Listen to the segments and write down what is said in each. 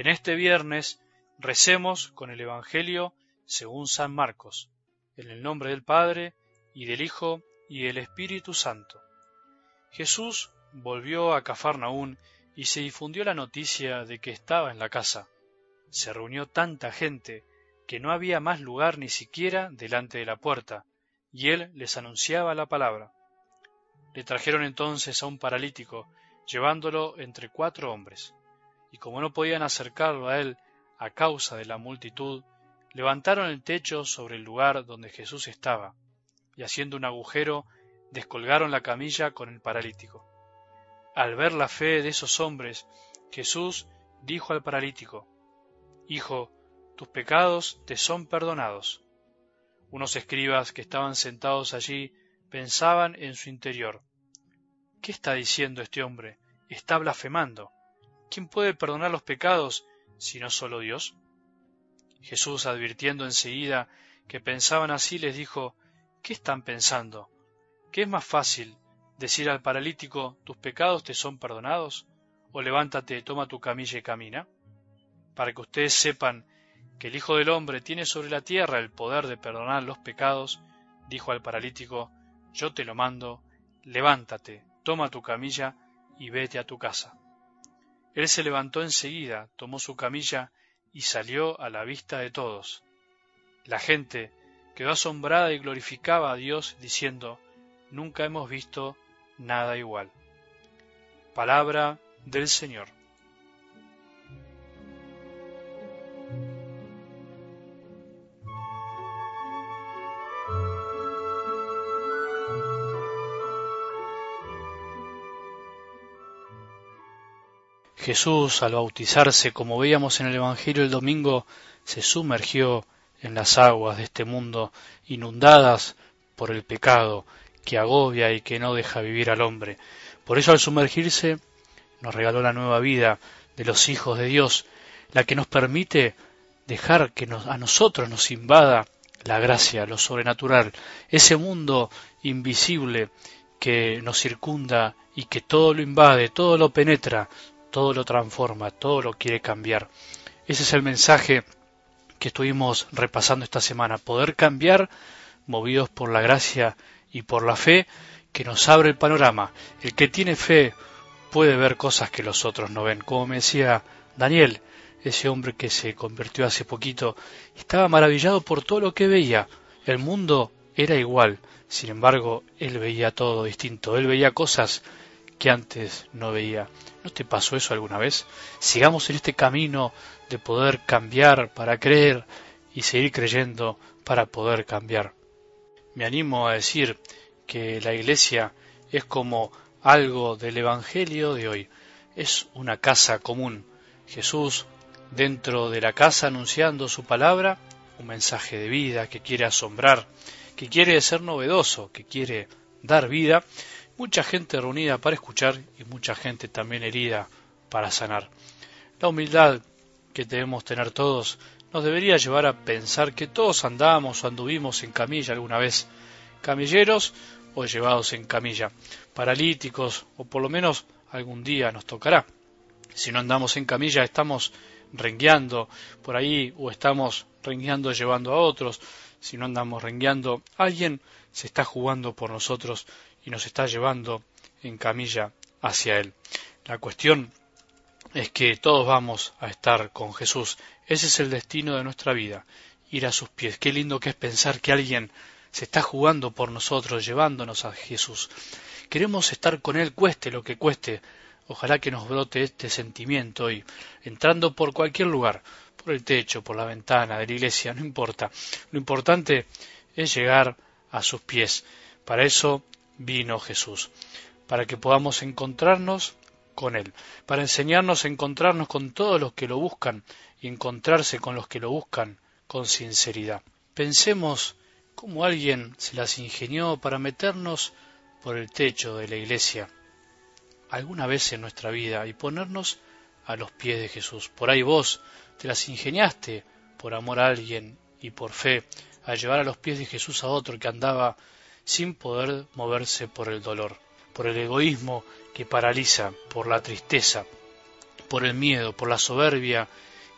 En este viernes recemos con el Evangelio según San Marcos, en el nombre del Padre, y del Hijo, y del Espíritu Santo. Jesús volvió a Cafarnaún y se difundió la noticia de que estaba en la casa. Se reunió tanta gente que no había más lugar ni siquiera delante de la puerta, y él les anunciaba la palabra. Le trajeron entonces a un paralítico, llevándolo entre cuatro hombres y como no podían acercarlo a él a causa de la multitud, levantaron el techo sobre el lugar donde Jesús estaba, y haciendo un agujero, descolgaron la camilla con el paralítico. Al ver la fe de esos hombres, Jesús dijo al paralítico, Hijo, tus pecados te son perdonados. Unos escribas que estaban sentados allí pensaban en su interior, ¿qué está diciendo este hombre? Está blasfemando. ¿Quién puede perdonar los pecados si no solo Dios? Jesús, advirtiendo enseguida que pensaban así, les dijo, ¿qué están pensando? ¿Qué es más fácil decir al paralítico, tus pecados te son perdonados? ¿O levántate, toma tu camilla y camina? Para que ustedes sepan que el Hijo del Hombre tiene sobre la tierra el poder de perdonar los pecados, dijo al paralítico, yo te lo mando, levántate, toma tu camilla y vete a tu casa. Él se levantó enseguida, tomó su camilla y salió a la vista de todos. La gente quedó asombrada y glorificaba a Dios diciendo, Nunca hemos visto nada igual. Palabra del Señor. Jesús, al bautizarse, como veíamos en el Evangelio el domingo, se sumergió en las aguas de este mundo, inundadas por el pecado que agobia y que no deja vivir al hombre. Por eso al sumergirse nos regaló la nueva vida de los hijos de Dios, la que nos permite dejar que a nosotros nos invada la gracia, lo sobrenatural, ese mundo invisible que nos circunda y que todo lo invade, todo lo penetra, todo lo transforma, todo lo quiere cambiar. Ese es el mensaje que estuvimos repasando esta semana, poder cambiar movidos por la gracia y por la fe que nos abre el panorama. El que tiene fe puede ver cosas que los otros no ven. Como me decía Daniel, ese hombre que se convirtió hace poquito, estaba maravillado por todo lo que veía. El mundo era igual, sin embargo, él veía todo distinto, él veía cosas que antes no veía. ¿No te pasó eso alguna vez? Sigamos en este camino de poder cambiar para creer y seguir creyendo para poder cambiar. Me animo a decir que la iglesia es como algo del Evangelio de hoy. Es una casa común. Jesús dentro de la casa anunciando su palabra, un mensaje de vida que quiere asombrar, que quiere ser novedoso, que quiere dar vida, mucha gente reunida para escuchar y mucha gente también herida para sanar. La humildad que debemos tener todos nos debería llevar a pensar que todos andamos o anduvimos en camilla alguna vez, camilleros o llevados en camilla, paralíticos o por lo menos algún día nos tocará. Si no andamos en camilla estamos rengueando por ahí o estamos rengueando llevando a otros, si no andamos rengueando alguien se está jugando por nosotros y nos está llevando en camilla hacia Él. La cuestión es que todos vamos a estar con Jesús. Ese es el destino de nuestra vida, ir a sus pies. Qué lindo que es pensar que alguien se está jugando por nosotros, llevándonos a Jesús. Queremos estar con Él, cueste lo que cueste. Ojalá que nos brote este sentimiento hoy, entrando por cualquier lugar, por el techo, por la ventana de la iglesia, no importa. Lo importante es llegar a sus pies. Para eso vino Jesús, para que podamos encontrarnos con Él, para enseñarnos a encontrarnos con todos los que lo buscan y encontrarse con los que lo buscan con sinceridad. Pensemos cómo alguien se las ingenió para meternos por el techo de la iglesia alguna vez en nuestra vida y ponernos a los pies de Jesús. Por ahí vos te las ingeniaste por amor a alguien y por fe a llevar a los pies de Jesús a otro que andaba sin poder moverse por el dolor, por el egoísmo que paraliza, por la tristeza, por el miedo, por la soberbia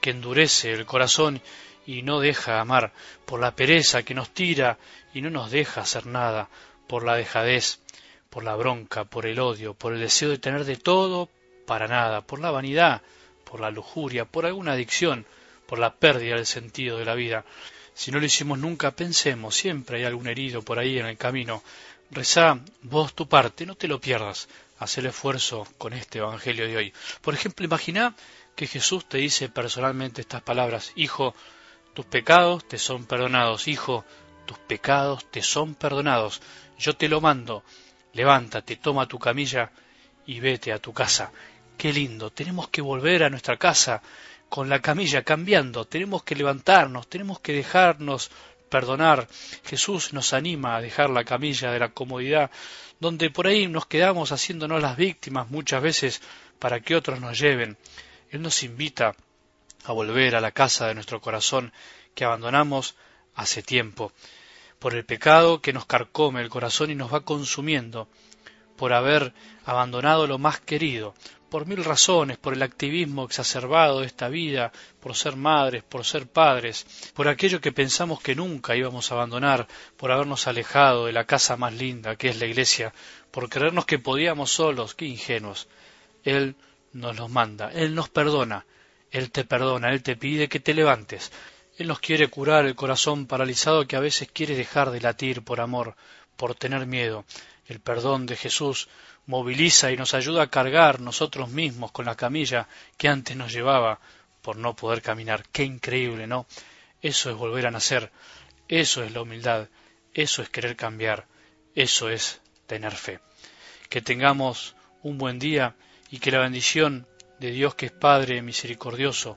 que endurece el corazón y no deja amar, por la pereza que nos tira y no nos deja hacer nada, por la dejadez, por la bronca, por el odio, por el deseo de tener de todo para nada, por la vanidad, por la lujuria, por alguna adicción, por la pérdida del sentido de la vida. Si no lo hicimos nunca, pensemos, siempre hay algún herido por ahí en el camino. Rezá vos tu parte, no te lo pierdas. Haz el esfuerzo con este Evangelio de hoy. Por ejemplo, imagina que Jesús te dice personalmente estas palabras, Hijo, tus pecados te son perdonados, Hijo, tus pecados te son perdonados. Yo te lo mando, levántate, toma tu camilla y vete a tu casa. Qué lindo, tenemos que volver a nuestra casa con la camilla cambiando, tenemos que levantarnos, tenemos que dejarnos perdonar. Jesús nos anima a dejar la camilla de la comodidad, donde por ahí nos quedamos haciéndonos las víctimas muchas veces para que otros nos lleven. Él nos invita a volver a la casa de nuestro corazón que abandonamos hace tiempo, por el pecado que nos carcome el corazón y nos va consumiendo, por haber abandonado lo más querido, por mil razones, por el activismo exacerbado de esta vida, por ser madres, por ser padres, por aquello que pensamos que nunca íbamos a abandonar, por habernos alejado de la casa más linda que es la iglesia, por creernos que podíamos solos, qué ingenuos. Él nos los manda, Él nos perdona, Él te perdona, Él te pide que te levantes, Él nos quiere curar el corazón paralizado que a veces quiere dejar de latir por amor, por tener miedo. El perdón de Jesús moviliza y nos ayuda a cargar nosotros mismos con la camilla que antes nos llevaba por no poder caminar. Qué increíble, ¿no? Eso es volver a nacer, eso es la humildad, eso es querer cambiar, eso es tener fe. Que tengamos un buen día y que la bendición de Dios que es Padre misericordioso,